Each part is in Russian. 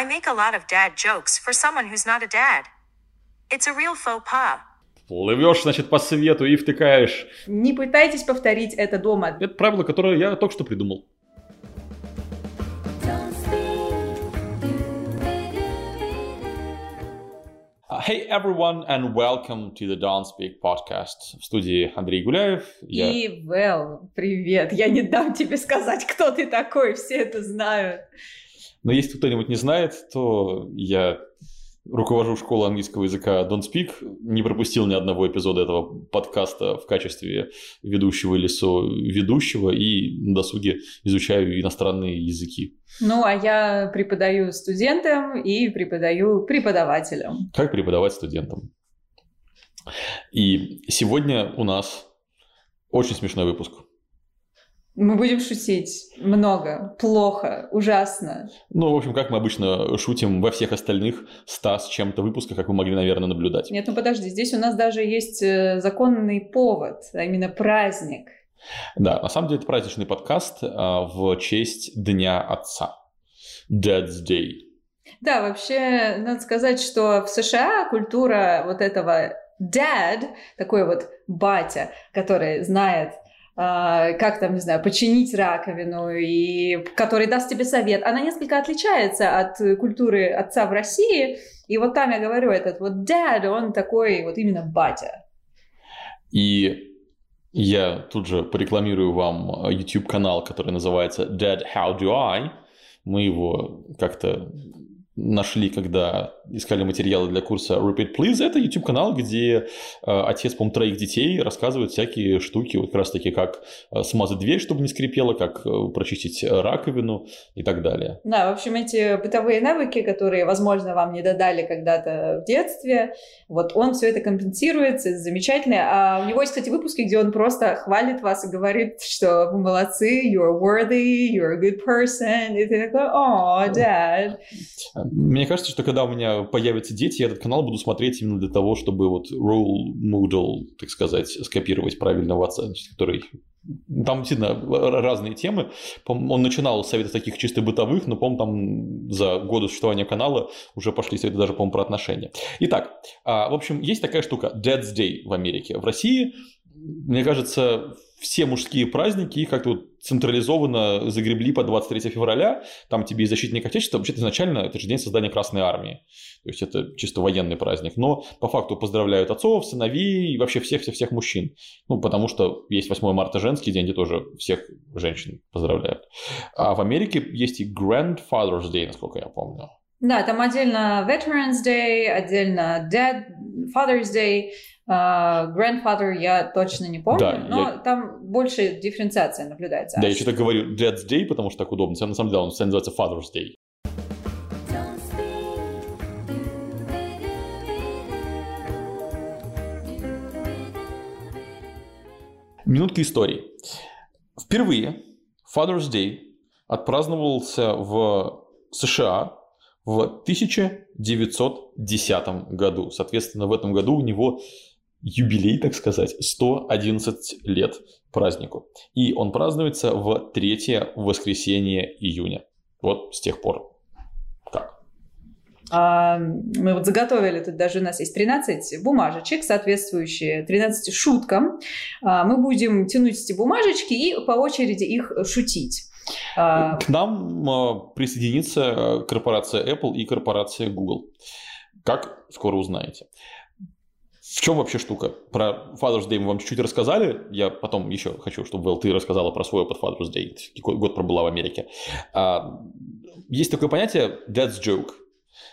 I make a lot of dad jokes for someone who's not a dad. It's a real faux pas. Плывешь, значит, по свету и втыкаешь. Не пытайтесь повторить это дома. Это правило, которое я только что придумал. Uh, Hey everyone and welcome to the Don't Speak podcast. В студии Андрей Гуляев. Я... И, Вэл, привет. Я не дам тебе сказать, кто ты такой, все это знают. Но если кто-нибудь не знает, то я руковожу школой английского языка Don't Speak, не пропустил ни одного эпизода этого подкаста в качестве ведущего или со-ведущего и на досуге изучаю иностранные языки. Ну, а я преподаю студентам и преподаю преподавателям. Как преподавать студентам. И сегодня у нас очень смешной выпуск. Мы будем шутить много, плохо, ужасно. Ну, в общем, как мы обычно шутим во всех остальных 100 с чем-то выпусках, как вы могли, наверное, наблюдать. Нет, ну подожди, здесь у нас даже есть э, законный повод, а именно праздник. Да, на самом деле это праздничный подкаст а, в честь Дня Отца. Dad's Day. Да, вообще, надо сказать, что в США культура вот этого dad, такой вот батя, который знает как там, не знаю, починить раковину, и который даст тебе совет, она несколько отличается от культуры отца в России. И вот там я говорю, этот вот dad, он такой вот именно батя. И я тут же порекламирую вам YouTube-канал, который называется Dad How Do I. Мы его как-то нашли, когда искали материалы для курса Repeat Please. Это YouTube-канал, где э, отец, по-моему, троих детей рассказывает всякие штуки, вот как раз таки, как э, смазать дверь, чтобы не скрипело, как э, прочистить раковину и так далее. Да, в общем, эти бытовые навыки, которые, возможно, вам не додали когда-то в детстве, вот он все это компенсирует, замечательно. А у него есть, кстати, выпуски, где он просто хвалит вас и говорит, что вы молодцы, you're worthy, you're a good person, и ты такой, о, dad. Мне кажется, что когда у меня появятся дети, я этот канал буду смотреть именно для того, чтобы вот role model, так сказать, скопировать правильного отца, который там действительно разные темы. Он начинал с советов таких чисто бытовых, но, по-моему, там за годы существования канала уже пошли советы даже, по-моему, про отношения. Итак, в общем, есть такая штука Dad's Day в Америке. В России, мне кажется, все мужские праздники, как-то вот централизованно загребли по 23 февраля, там тебе и защитник Отечества, вообще-то изначально это же день создания Красной Армии, то есть это чисто военный праздник, но по факту поздравляют отцов, сыновей и вообще всех-всех-всех мужчин, ну, потому что есть 8 марта женский день, где тоже всех женщин поздравляют. А в Америке есть и Grandfather's Day, насколько я помню. Да, там отдельно Veterans Day, отдельно Dad, Father's Day, Uh, grandfather я точно не помню, Да, но я- там больше дифференциация наблюдается. Да, я что-то говорю Dad's Day, потому что так удобно, на самом деле он называется Father's Day. Минутка истории. Впервые Father's Day отпраздновался в США в 1910 году. Соответственно, в этом году у него юбилей, так сказать, 111 лет празднику. И он празднуется в третье воскресенье июня. Вот с тех пор. Как? А, мы вот заготовили, тут даже у нас есть 13 бумажечек, соответствующие 13 шуткам. А, мы будем тянуть эти бумажечки и по очереди их шутить. А, К нам э, присоединится э, корпорация Apple и корпорация Google. Как скоро узнаете. В чем вообще штука? Про Father's Day мы вам чуть-чуть рассказали. Я потом еще хочу, чтобы Вэл, ты рассказала про свой опыт Father's Day. Год пробыла в Америке. А, Есть такое понятие Dad's Joke.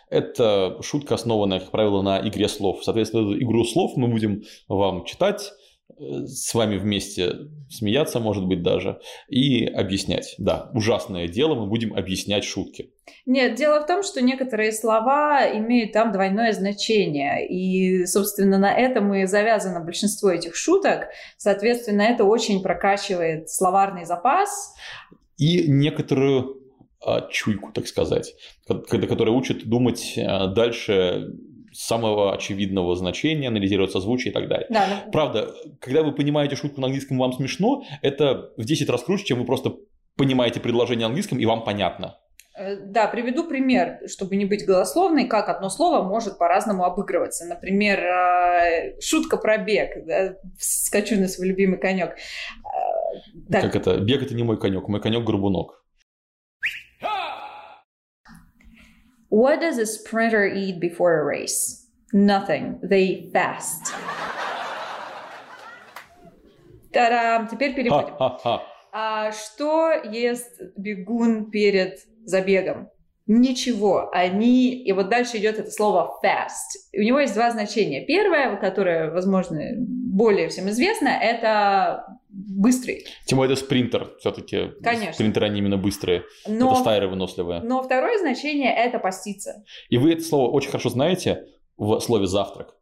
Это шутка, основанная, как правило, на игре слов. Соответственно, игру слов мы будем вам читать, с вами вместе смеяться, может быть, даже, и объяснять. Да, ужасное дело, мы будем объяснять шутки. Нет, дело в том, что некоторые слова имеют там двойное значение. И, собственно, на этом и завязано большинство этих шуток. Соответственно, это очень прокачивает словарный запас. И некоторую а, чуйку, так сказать, которая учит думать а, дальше самого очевидного значения, анализировать созвучие и так далее. Да, ну, Правда, когда вы понимаете шутку на английском, вам смешно, это в 10 раз круче, чем вы просто понимаете предложение на английском, и вам понятно. Э, Да, приведу пример, чтобы не быть голословной, как одно слово может по-разному обыгрываться. Например, э, шутка про бег. да, Скачу на свой любимый конек. Э, Так, Как это? Бег это не мой конек, мой конек горбунок. What does a sprinter eat before a race? Nothing. They fast. Та-дам! Теперь переводим. Ха-ха-ха. А что ест бегун перед забегом? Ничего. Они... И вот дальше идет это слово fast. У него есть два значения. Первое, которое, возможно, более всем известно, это быстрый. Тем более это спринтер все-таки. Конечно. Спринтеры, они именно быстрые. Но, Это стайры выносливые. но второе значение это поститься. И вы это слово очень хорошо знаете в слове завтрак.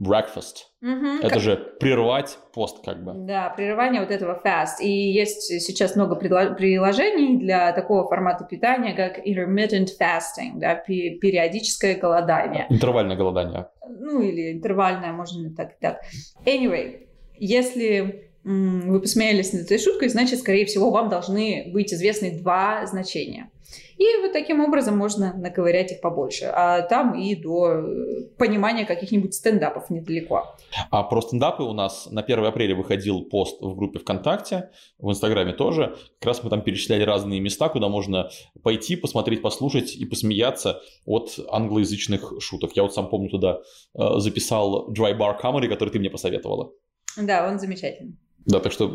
Breakfast. Мгм. Это же прервать пост как бы. Да, прерывание вот этого fast. И есть сейчас много приложений для такого формата питания, как intermittent fasting, да, пе- периодическое голодание. Интервальное голодание. Ну, или интервальное, можно так и так. Anyway, если вы посмеялись над этой шуткой, значит, скорее всего, вам должны быть известны два значения. И вот таким образом можно наковырять их побольше. А там и до э, понимания каких-нибудь стендапов недалеко. А про стендапы у нас на 1 апреля выходил пост в группе ВКонтакте, в Инстаграме тоже. Как раз мы там перечисляли разные места, куда можно пойти, посмотреть, послушать и посмеяться от англоязычных шуток. Я вот сам помню туда э, записал Dry Bar Comedy, который ты мне посоветовала. Да, он замечательный. Да, так что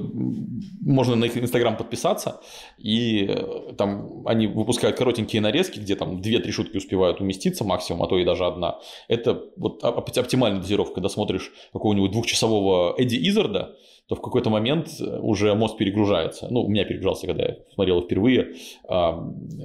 можно на их инстаграм подписаться, и э, там они выпускают коротенькие нарезки, где там 2-3 шутки успевают уместиться максимум, а то и даже одна. Это вот оп- оптимальная дозировка, когда смотришь какого-нибудь двухчасового Эдди Изарда, то в какой-то момент э, уже мозг перегружается. Ну, у меня перегружался, когда я смотрел впервые а,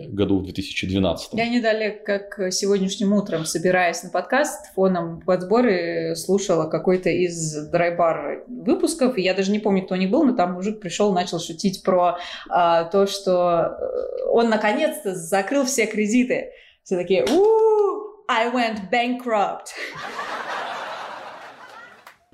году в 2012. Я не как сегодняшним утром, собираясь на подкаст, фоном под сборы слушала какой-то из драйбар выпусков, я даже не помню, кто у них был, но там мужик пришел, начал шутить про а, то, что э, он наконец-то закрыл все кредиты. Все такие, «Уу, I went bankrupt.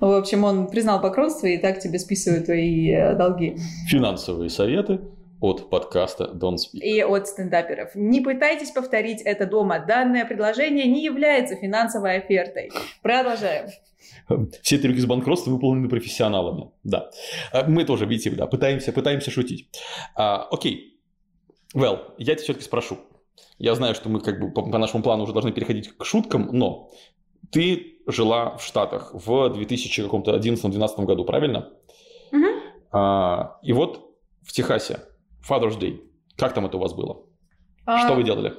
В общем, он признал банкротство, и так тебе списывают твои э, долги. Финансовые советы от подкаста Don't Speak. и от стендаперов. Не пытайтесь повторить это дома. Данное предложение не является финансовой офертой. Продолжаем. Все трюки с банкротства выполнены профессионалами. Да. А, Мы тоже, видите, да, пытаемся, пытаемся шутить. А, Окей. Well, я тебя все-таки спрошу. Я знаю, что мы как бы по, по нашему плану уже должны переходить к шуткам, но ты жила в Штатах в 2011-2012 году, правильно? Мгм. А, и вот в Техасе, Father's Day. Как там это у вас было? Что А, вы делали?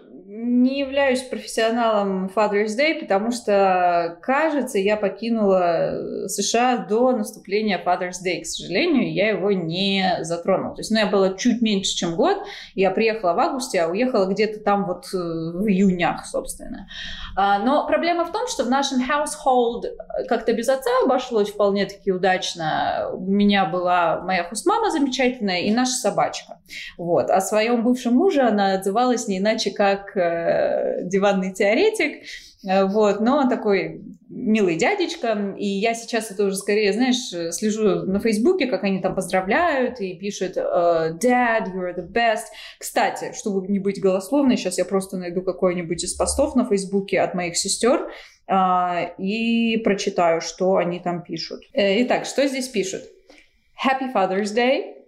Не являюсь профессионалом Father's Day, потому что, кажется, я покинула США до наступления Father's Day. К сожалению, я его не затронула. То есть, ну, я была чуть меньше, чем год. Я приехала в августе, а уехала где-то там вот э, в июнях, собственно. А, Но проблема в том, что в нашем household как-то без отца обошлось вполне-таки удачно. У меня была моя хустмама замечательная и наша собачка. Вот. О своем бывшем муже она отзывалась не иначе, как э, диванный теоретик. Э, Вот, но он такой милый дядечка, и я сейчас это уже скорее, знаешь, э, слежу на Фейсбуке, как они там поздравляют и пишут «Dad, you're the best». Кстати, чтобы не быть голословной, сейчас я просто найду какой-нибудь из постов на Фейсбуке от моих сестер а, и прочитаю, что они там пишут. Итак, что здесь пишут? Happy Father's Day.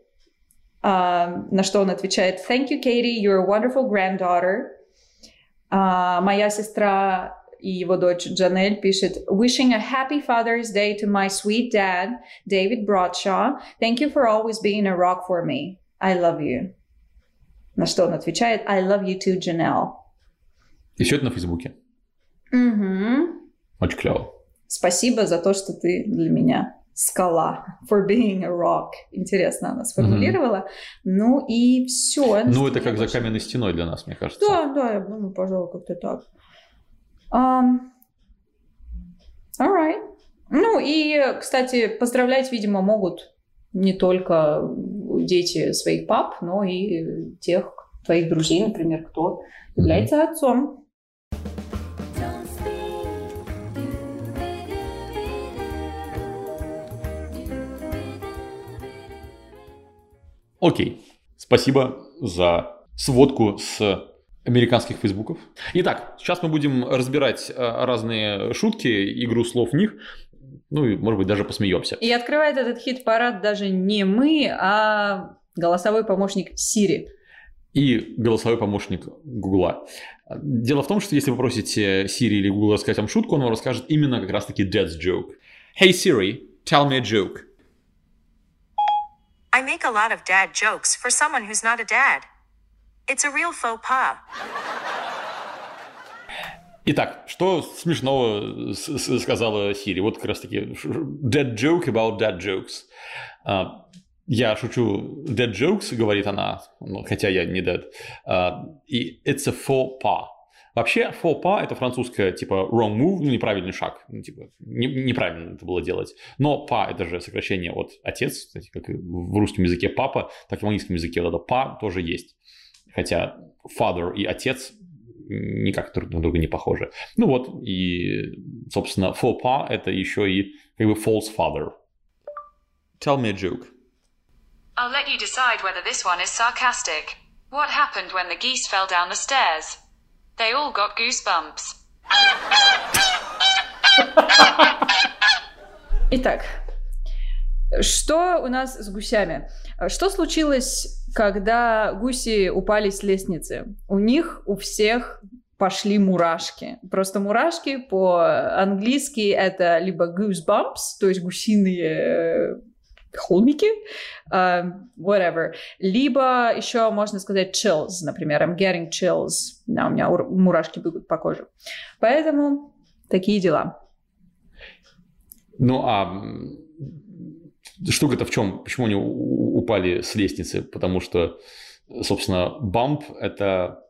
А, на что он отвечает Thank you, Katie, you're a wonderful granddaughter. А, моя сестра и его дочь Джанель пишет Wishing a happy Father's Day to my sweet dad, David Broadshaw. Thank you for always being a rock for me. I love you. На что он отвечает I love you too, Janelle. И все это на Фейсбуке. Мгм. Очень клево. Спасибо за то, что ты для меня Скала. For being a rock. Интересно она сформулировала. Ну и все. Ну, это как за каменной стеной для нас, мне кажется. Да, да, я думаю, пожалуй, как-то так. Um, alright. Ну и, кстати, поздравлять, видимо, могут не только дети своих пап, но и тех твоих друзей, например, кто является отцом. Окей. Спасибо за сводку с американских фейсбуков. Итак, сейчас мы будем разбирать э, разные шутки, игру слов в них, ну и, может быть, даже посмеемся. И открывает этот хит-парад даже не мы, а голосовой помощник Siri. И голосовой помощник Гугла. Дело в том, что если вы попросите Siri или Google рассказать вам шутку, он вам расскажет именно как раз-таки dad's joke. Hey Siri, tell me a joke. I make a lot of dad jokes for someone who's not a dad. It's a real faux pas. Итак, что смешного с- с- сказала Сири? Вот как раз таки ш- dead joke about dead jokes. А, Я шучу dead jokes, говорит она, ну, хотя я не dead. А, И it's a faux pas. Вообще, faux pas – это французское, типа, wrong move, ну, неправильный шаг. Ну, типа, не- неправильно это было делать. Но па – это же сокращение от отец, кстати, как в русском языке папа, так и в английском языке вот это па тоже есть. Хотя father и отец никак друг на друга не похожи. Ну вот, и, собственно, faux pas – это еще и как бы false father. Tell me a joke. I'll let you decide whether this one is sarcastic. What happened when the geese fell down the stairs? They all got goosebumps. Итак, что у нас с гусями? Что случилось, когда гуси упали с лестницы? У них у всех пошли мурашки. Просто мурашки по-английски это либо goosebumps, то есть гусиные э, холмики, э, whatever, либо еще можно сказать chills, например, I'm getting chills, да, у меня ур- мурашки бегут по коже. Поэтому такие дела. Ну, а штука-то в чем? Почему они у- упали с лестницы? Потому что, собственно, бамп – это...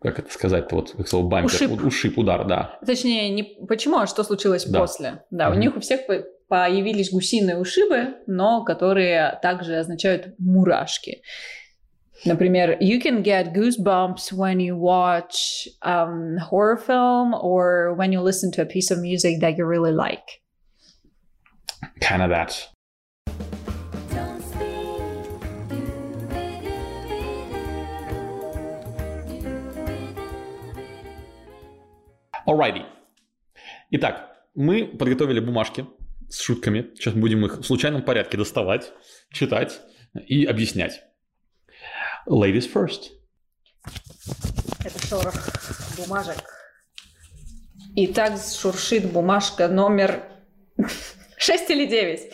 Как это сказать-то? Вот как слово бампер. Ушиб. У- Ушиб, удар, да. Точнее, не почему, а что случилось Да. после. Да, у Мгм. них у всех появились гусиные ушибы, но которые также означают мурашки. Например, you can get goosebumps when you watch um, horror film or when you listen to a piece of music that you really like. Kind of that. Alrighty. Итак, мы подготовили бумажки с шутками. Сейчас будем их в случайном порядке доставать, читать и объяснять. Ladies first. Это шорох бумажек. И так шуршит бумажка номер 6 или 9.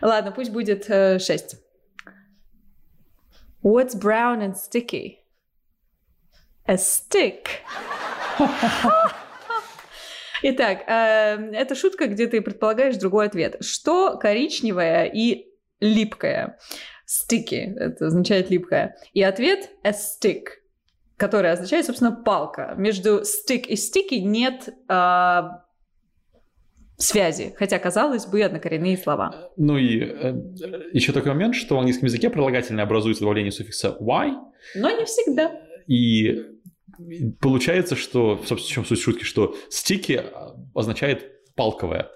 Ладно, пусть будет 6. What's brown and sticky? A stick. Итак, э, это шутка, где ты предполагаешь другой ответ. Что коричневое и липкое? Sticky, это означает липкое. И ответ a stick, который означает, собственно, палка. Между stick и sticky нет а, связи, хотя, казалось бы, однокоренные слова. Ну и э, еще такой момент, что в английском языке прилагательное образуется добавление суффикса y, Но не всегда. и получается, что, собственно, в чем суть шутки, что sticky означает палковое.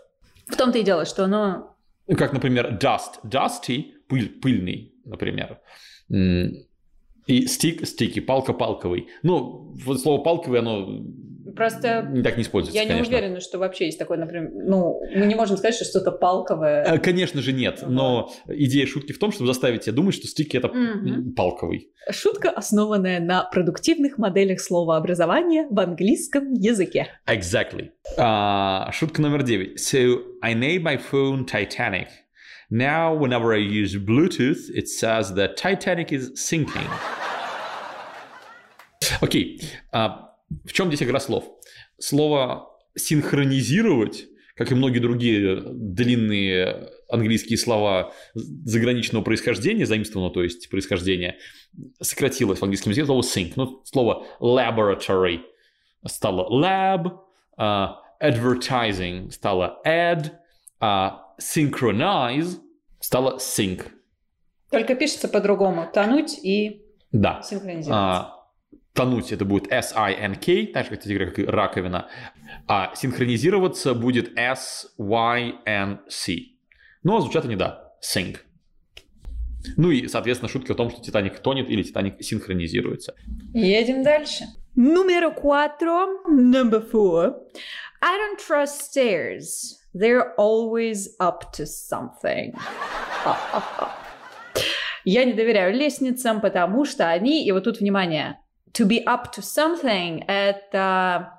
В том-то и дело, что оно... Как, например, dust, dusty, пыль, пыльный, например. И stick, sticky, палка, палковый. Ну, вот слово палковый, оно Просто так не используется, я не конечно. уверена, что вообще есть такое, например... Ну, мы не можем сказать, что что-то палковое. Э, Конечно же нет, но идея шутки в том, чтобы заставить тебя думать, что стики это м, палковый. Шутка, основанная на продуктивных моделях словообразования в английском языке. Exactly. А, шутка номер девять. So, I named my phone Titanic. Now, whenever I use Bluetooth, it says that Titanic is sinking. Окей. А, в чем здесь игра слов? Слово синхронизировать, как и многие другие длинные английские слова заграничного происхождения, заимствованного, то есть происхождения, сократилось в английском языке слово sync. Ну, слово laboratory стало lab, а, advertising стало ad, а synchronize стало sync. Только пишется по-другому. Тонуть и Да. синхронизироваться. А, тонуть это будет S-I-N-K, так же, кстати как и раковина. А синхронизироваться будет S-Y-N-C. Но звучат они, да, sync. Ну и, соответственно, шутка о том, что Титаник тонет или Титаник синхронизируется. Едем дальше. Номер cuatro. Number four. I don't trust stairs. They're always up to something. Я не доверяю лестницам, потому что они, и вот тут внимание, to be up to something — это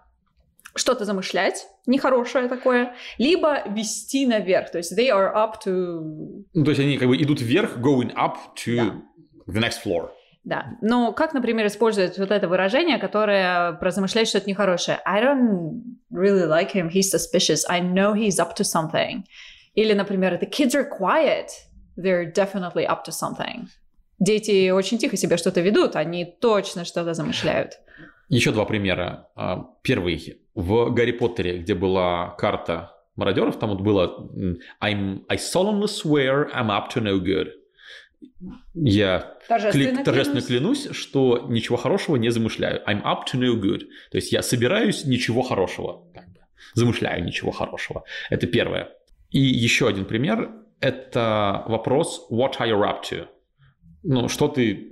что-то замышлять, нехорошее такое, либо вести наверх, то есть they are up to... Ну, то есть они как бы идут вверх, going up to Да. the next floor. Да, но как, например, использовать вот это выражение, которое про замышлять что-то нехорошее? I don't really like him, he's suspicious, I know he's up to something. Или, например, the kids are quiet, they're definitely up to something. Дети очень тихо себя что-то ведут, они точно что-то замышляют. Еще два примера. А, Первый. В Гарри Поттере, где была карта мародеров, там вот было I'm, I solemnly swear I'm up to no good. Я Торжественно кли- торжественно клянусь. клянусь, что ничего хорошего не замышляю. I'm up to no good. То есть я собираюсь ничего хорошего. как бы, замышляю ничего хорошего. Это первое. И еще один пример. Это вопрос What are you up to? Ну, что ты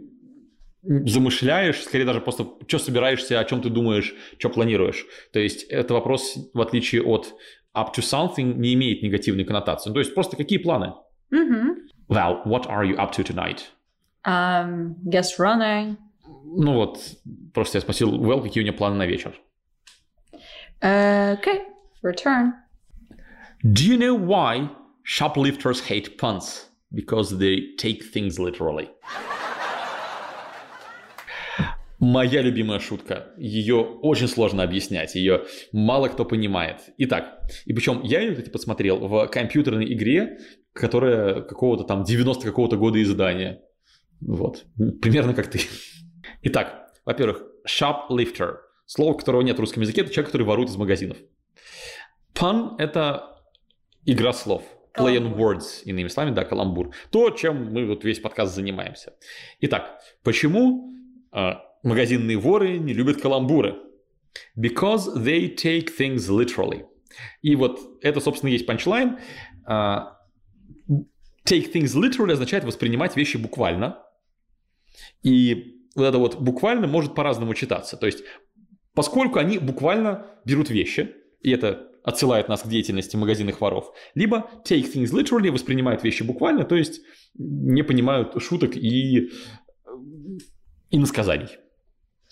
замышляешь, скорее даже просто, что собираешься, о чем ты думаешь, что планируешь. То есть это вопрос, в отличие от up to something, не имеет негативной коннотации. Ну, То есть просто какие планы? Мгм. Val, what are you up to tonight? Um, guess running. Ну вот, просто я спросил, Вэл, какие у нее планы на вечер? Uh, okay, return. Do you know why shoplifters hate puns? Because they take things literally. Моя любимая шутка. Ее очень сложно объяснять, ее мало кто понимает. Итак, и причем я ее, кстати, посмотрел в компьютерной игре, которая какого-то там 90 какого-то года издания. Вот, примерно как ты. Итак, во-первых, shoplifter. Слово, которого нет в русском языке, это человек, который ворует из магазинов. Pun – это игра слов. Play on words, иными словами, да, каламбур. То, чем мы вот весь подкаст занимаемся. Итак, почему э, магазинные воры не любят каламбуры? Because they take things literally. И вот это, собственно, есть панчлайн. А, Take things literally означает воспринимать вещи буквально. И вот это вот буквально может по-разному читаться. То есть, поскольку они буквально берут вещи, и это отсылает нас к деятельности магазинных воров, либо take things literally воспринимают вещи буквально, то есть не понимают шуток и иносказаний.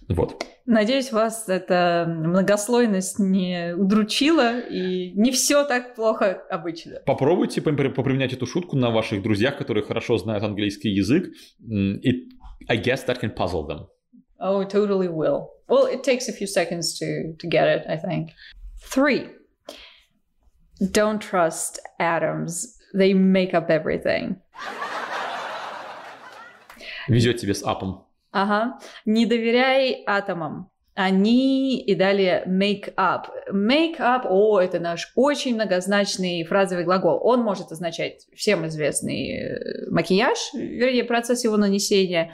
Вот. Надеюсь, вас эта многослойность не удручила, и не все так плохо обычно. Попробуйте попри- поприменять эту шутку на ваших друзьях, которые хорошо знают английский язык. И I guess that can puzzle them. Oh, it totally will. Well, it takes a few seconds to, to get it, I think. Three. Don't trust atoms. They make up everything. Везет тебе с апом. Ага. Не доверяй атомам. Они и далее make up. Make up, о, это наш очень многозначный фразовый глагол. Он может означать всем известный э, макияж, вернее, процесс его нанесения.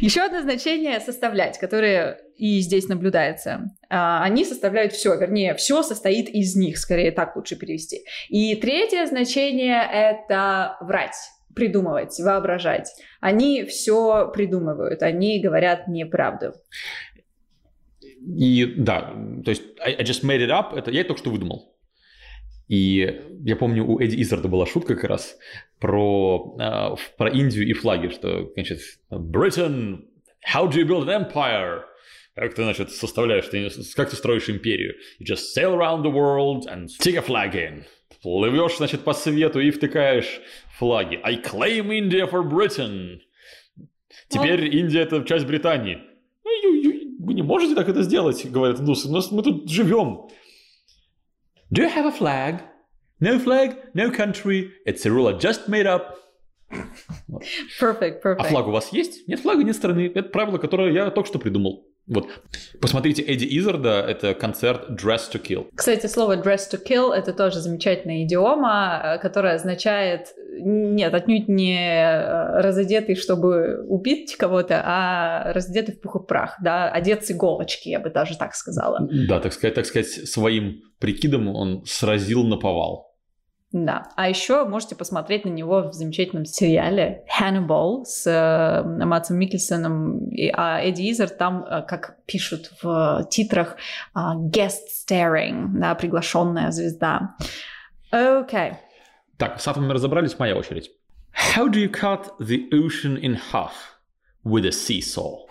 Еще одно значение составлять, которое и здесь наблюдается. А, Они составляют все, вернее, все состоит из них, скорее так лучше перевести. И третье значение это врать придумывать, воображать. Они все придумывают, они говорят неправду. И да, то есть I, I just made it up, это я это только что выдумал. И я помню, у Эдди Изарда была шутка как раз про, э, про Индию и флаги, что, значит, Britain, how do you build an empire? Как ты, значит, составляешь, ты, как ты строишь империю? You just sail around the world and stick a flag in. Плывешь, значит, по свету и втыкаешь флаги. I claim India for Britain. Теперь Индия это часть Британии. Вы не можете так это сделать, говорят индусы. У нас- Мы тут живем. Do you have a flag? No flag, no country. It's a rule I just made up. Perfect, perfect. А флаг у вас есть? Нет флага, нет страны. Это правило, которое я только что придумал. Вот. Посмотрите Эдди Изарда, это концерт Dress to Kill. Кстати, слово dress to kill это тоже замечательная идиома, э, которая означает нет, отнюдь не э, разодетый, чтобы убить кого-то, а разодетый в пух и прах, да, одет с иголочки, я бы даже так сказала. Да, так сказать, так сказать, своим прикидом он сразил на повал. Да. А еще можете посмотреть на него в замечательном сериале Hannibal с э, Матсом Микельсоном. И, а Эдди Изер там, э, как пишут в титрах, э, guest starring, да, приглашенная звезда. Окей. Так, с атомами разобрались, моя очередь. How do you cut the ocean in half with a seesaw?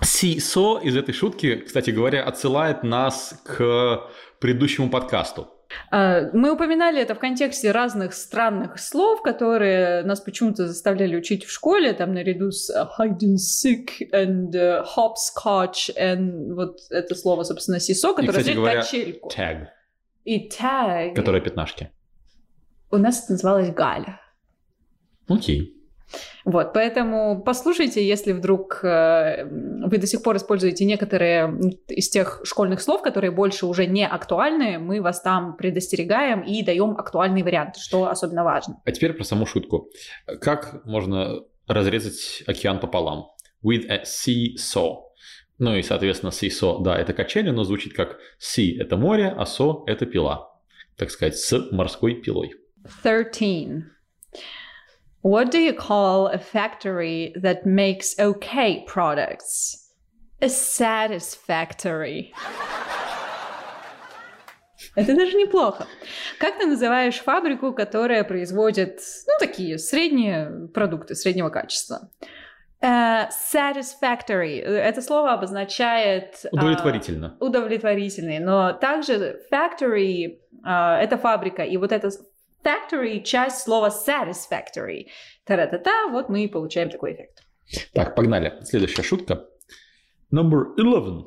Seesaw из этой шутки, кстати говоря, отсылает нас к предыдущему подкасту. А, Мы упоминали это в контексте разных странных слов, которые нас почему-то заставляли учить в школе, там наряду с э, hide and seek and э, hopscotch, and вот это слово, собственно, сисо, которое означает говоря, качельку. tag, И tag. которая пятнашки. У нас это называлось Галя. Окей. Вот, поэтому послушайте, если вдруг э, вы до сих пор используете некоторые из тех школьных слов, которые больше уже не актуальны, мы вас там предостерегаем и даем актуальный вариант, что особенно важно. А теперь про саму шутку. Как можно разрезать океан пополам? With a seesaw. Ну и, соответственно, seesaw, да, это качели, но звучит как sea – это море, а saw – это пила. Так сказать, с морской пилой. 13. What do you call a factory that makes okay products? A satisfactory. Это даже неплохо. Как ты называешь фабрику, которая производит, ну, такие средние продукты, среднего качества? Э, satisfactory. Это слово обозначает... а, Удовлетворительно. удовлетворительный. Но также factory а, это фабрика, и вот это factory часть слова satisfactory. Та-ра-та-та, вот мы и получаем такой эффект. Так, погнали. Следующая шутка. Number 11.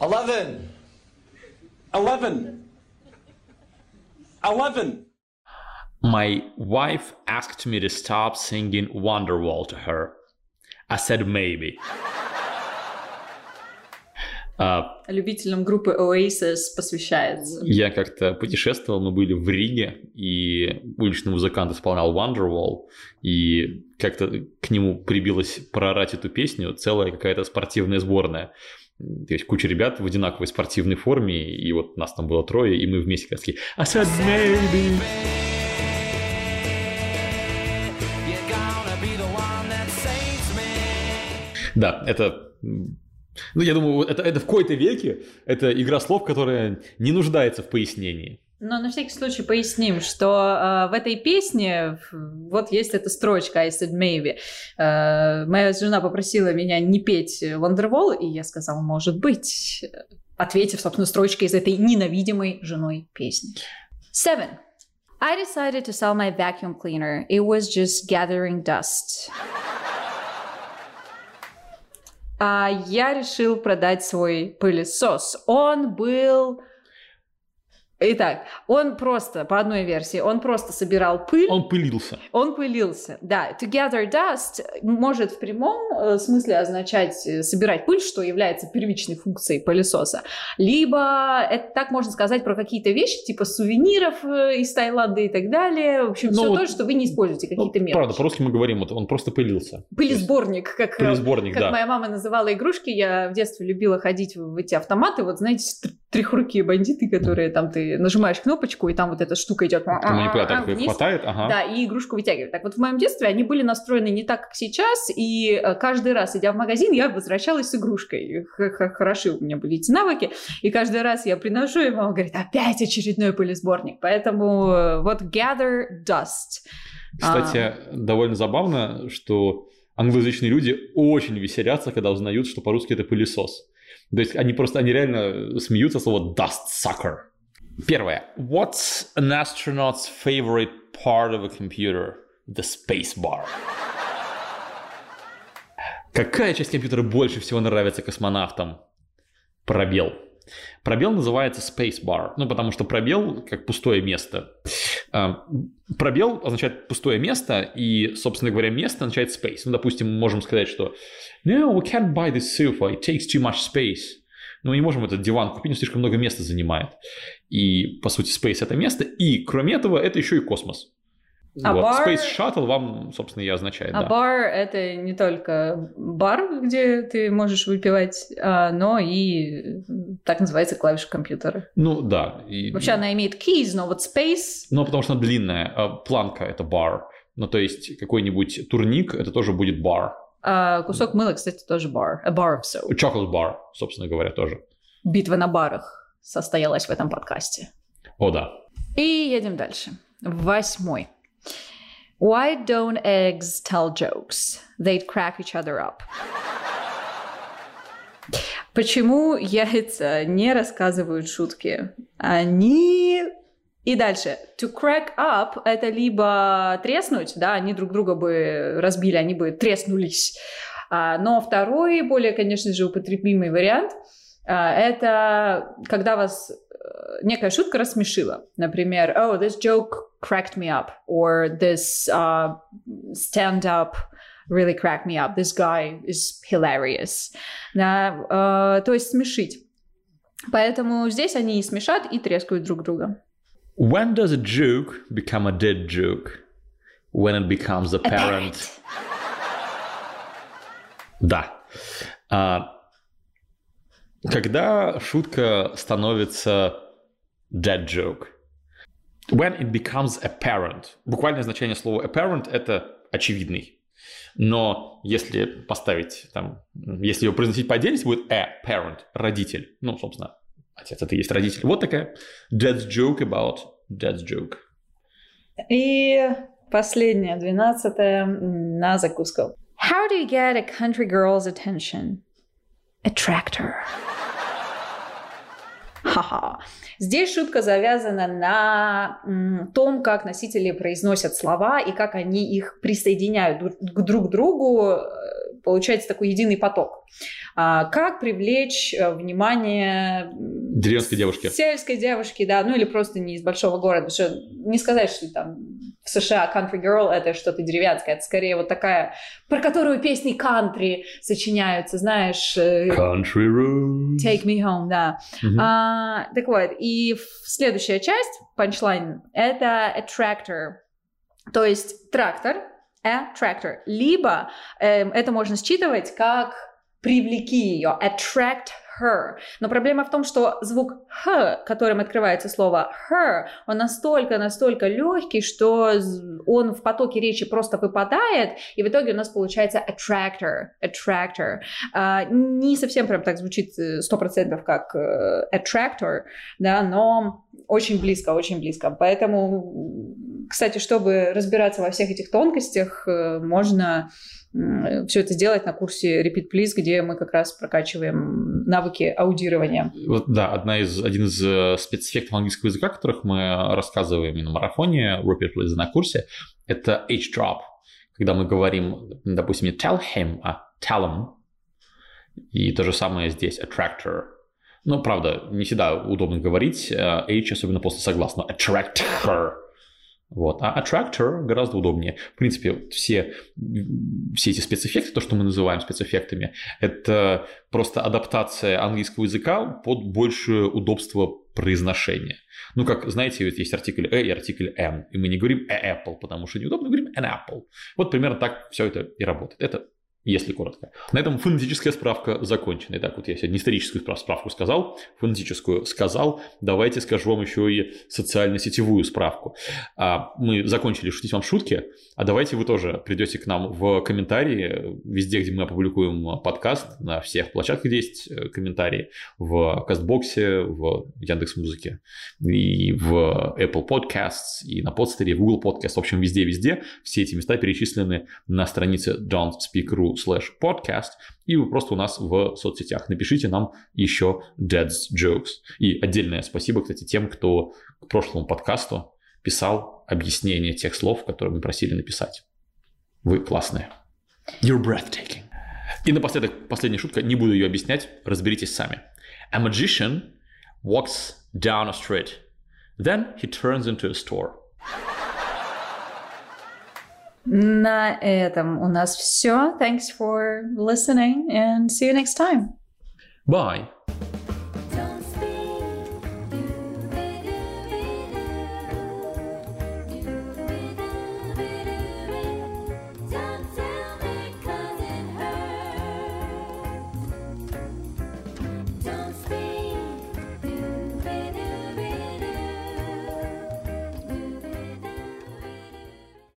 Eleven. Eleven. Eleven. My wife asked me to stop singing Wonderwall to her. I said maybe. А, Любителям группы Oasis посвящается. Я как-то путешествовал, мы были в Риге, и уличный музыкант исполнял Wonderwall, и как-то к нему прибилась проорать эту песню целая какая-то спортивная сборная. То есть куча ребят в одинаковой спортивной форме, и вот нас там было трое, и мы вместе такие «I said maybe». Да, это... Ну, я думаю, это, это в кои-то веке, это игра слов, которая не нуждается в пояснении. Но на всякий случай поясним, что э, в этой песне вот есть эта строчка I said maybe. Э, моя жена попросила меня не петь Wonderwall, и я сказала, может быть, ответив, собственно, строчкой из этой ненавидимой женой песни. Seven. I decided to sell my vacuum cleaner. It was just gathering dust. А я решил продать свой пылесос. Он был... Итак, он просто, по одной версии, он просто собирал пыль, Он пылился. он пылился. Да, to gather dust может в прямом э, смысле означать э, собирать пыль, что является первичной функцией пылесоса. Либо это так можно сказать про какие-то вещи, типа сувениров э, из Таиланда и так далее. В общем, Ну все вот, то, что вы не используете, Ну, какие-то мелочи. правда, по-русски мы говорим, вот он просто пылился. Пылесборник, как, Пылесборник, как да. моя мама называла игрушки. Я в детстве любила ходить в эти автоматы. Вот знаете, трехрукие бандиты, которые там ты нажимаешь кнопочку, и там вот эта штука идет Манипулятор вниз. хватает, ага. Да, и игрушку вытягивает. Так вот, в моем детстве они были настроены не так, как сейчас, и э, каждый раз, идя в магазин, я возвращалась с игрушкой. Хороши у меня были эти навыки, и каждый раз я приношу, и мама говорит, опять очередной пылесборник. Поэтому э, вот gather dust. Кстати, А. довольно забавно, что англоязычные люди очень веселятся, когда узнают, что по-русски это пылесос. То есть они просто, они реально смеются слово dust sucker. Первое. What's an astronaut's favorite part of a computer? The space bar. Какая часть компьютера больше всего нравится космонавтам? Пробел. Пробел называется spacebar, ну потому что пробел как пустое место. А, Пробел означает пустое место, и, собственно говоря, место означает space. Ну, допустим, мы можем сказать, что No, we can't buy this sofa, it takes too much space. Ну, мы не можем этот диван купить, он слишком много места занимает. И, по сути, space — это место, и, кроме этого, это еще и космос. А Вот. бар- Space Shuttle вам, собственно, и означает, А да. бар — это не только бар, где ты можешь выпивать, а, но и так называется клавиша компьютера. Ну, да. и- Вообще она имеет keys, но вот space... Ну, потому что она длинная. а Планка — это бар. Ну, то есть какой-нибудь турник — это тоже будет бар. А кусок мыла, кстати, тоже бар. A bar of soap. Chocolate bar, собственно говоря, тоже. Битва на барах состоялась в этом подкасте. О, да. И едем дальше. Восьмой. Why don't eggs tell jokes? They'd crack each other up. Почему яйца не рассказывают шутки? Они... И дальше. To crack up — это либо треснуть, да, они друг друга бы разбили, они бы треснулись. А, но второй, более, конечно же, употребимый вариант а, — это когда вас некая шутка рассмешила. Например, oh, this joke cracked me up, or this uh, stand-up really cracked me up. This guy is hilarious. Да, э, то есть смешить. Поэтому здесь они и смешат, и трескают друг друга. When does a joke become a dead joke? When it becomes apparent. Да. А, когда шутка становится dead joke. When it becomes apparent. Буквальное значение слова apparent – это очевидный. Но если поставить там, если его произносить по отдельности, будет a parent, родитель. Ну, собственно, отец это и есть родитель. Вот такая dead joke about dead joke. И последняя, двенадцатая, на закуску. How do you get a country girl's attention? A tractor. Ха-ха. Здесь шутка завязана на том, как носители произносят слова и как они их присоединяют друг- к друг другу. Получается такой единый поток. А, как привлечь э, внимание Деревенской девушки. Сельской девушки, да, ну или просто не из большого города. Потому что не сказать, что там в США country girl это что-то деревенское, это скорее вот такая, про которую песни кантри сочиняются, знаешь, э, Country road. Take me home, да. Мгм. А, так вот, и следующая часть, панчлайн, это attractor, то есть трактор, a tractor, либо эм, это можно считывать как привлеки ее, attract her. Но проблема в том, что звук х, которым открывается слово her, он настолько-настолько легкий, что он в потоке речи просто выпадает, и в итоге у нас получается attractor, attractor. А, не совсем прям так звучит э, сто процентов как э, attractor, да, но очень близко, очень близко. Поэтому, кстати, чтобы разбираться во всех этих тонкостях, э, можно все это сделать на курсе Repeat Please, где мы как раз прокачиваем навыки аудирования. Вот, да, одна из, один из э, спецэффектов английского языка, о которых мы рассказываем и на марафоне Robert Please на курсе, это H-drop. Когда мы говорим, допустим, не tell him, а tell him. И то же самое здесь, attractor. Ну, правда, не всегда удобно говорить э, H, особенно после согласного. Attract her. Вот. А attractor гораздо удобнее. В принципе, все, все эти спецэффекты, то, что мы называем спецэффектами, это просто адаптация английского языка под большее удобство произношения. Ну, как, знаете, вот есть артикль «э» и артикль «н», и мы не говорим «a apple», потому что неудобно, говорим «an apple». Вот примерно так все это и работает. Это если коротко. На этом фонетическая справка закончена. Итак, вот я сегодня историческую спра- справку сказал, фонетическую сказал. Давайте скажу вам еще и социально-сетевую справку. А, Мы закончили шутить вам шутки, а давайте вы тоже придете к нам в комментарии, везде, где мы опубликуем подкаст, на всех площадках, где есть э, комментарии, в Кастбоксе, в Яндекс.Музыке, и в Apple Podcasts, и на подстере, в Google Podcast, в общем, везде-везде. Все эти места перечислены на странице slash podcast, и вы просто у нас в соцсетях. Напишите нам еще Dad's Jokes. И отдельное спасибо, кстати, тем, кто к прошлому подкасту писал объяснение тех слов, которые мы просили написать. Вы классные. You're breathtaking. И напоследок, последняя шутка, не буду ее объяснять, разберитесь сами. A magician walks down a street. Then he turns into a store. На этом у нас все. Thanks for listening and see you next time. Bye.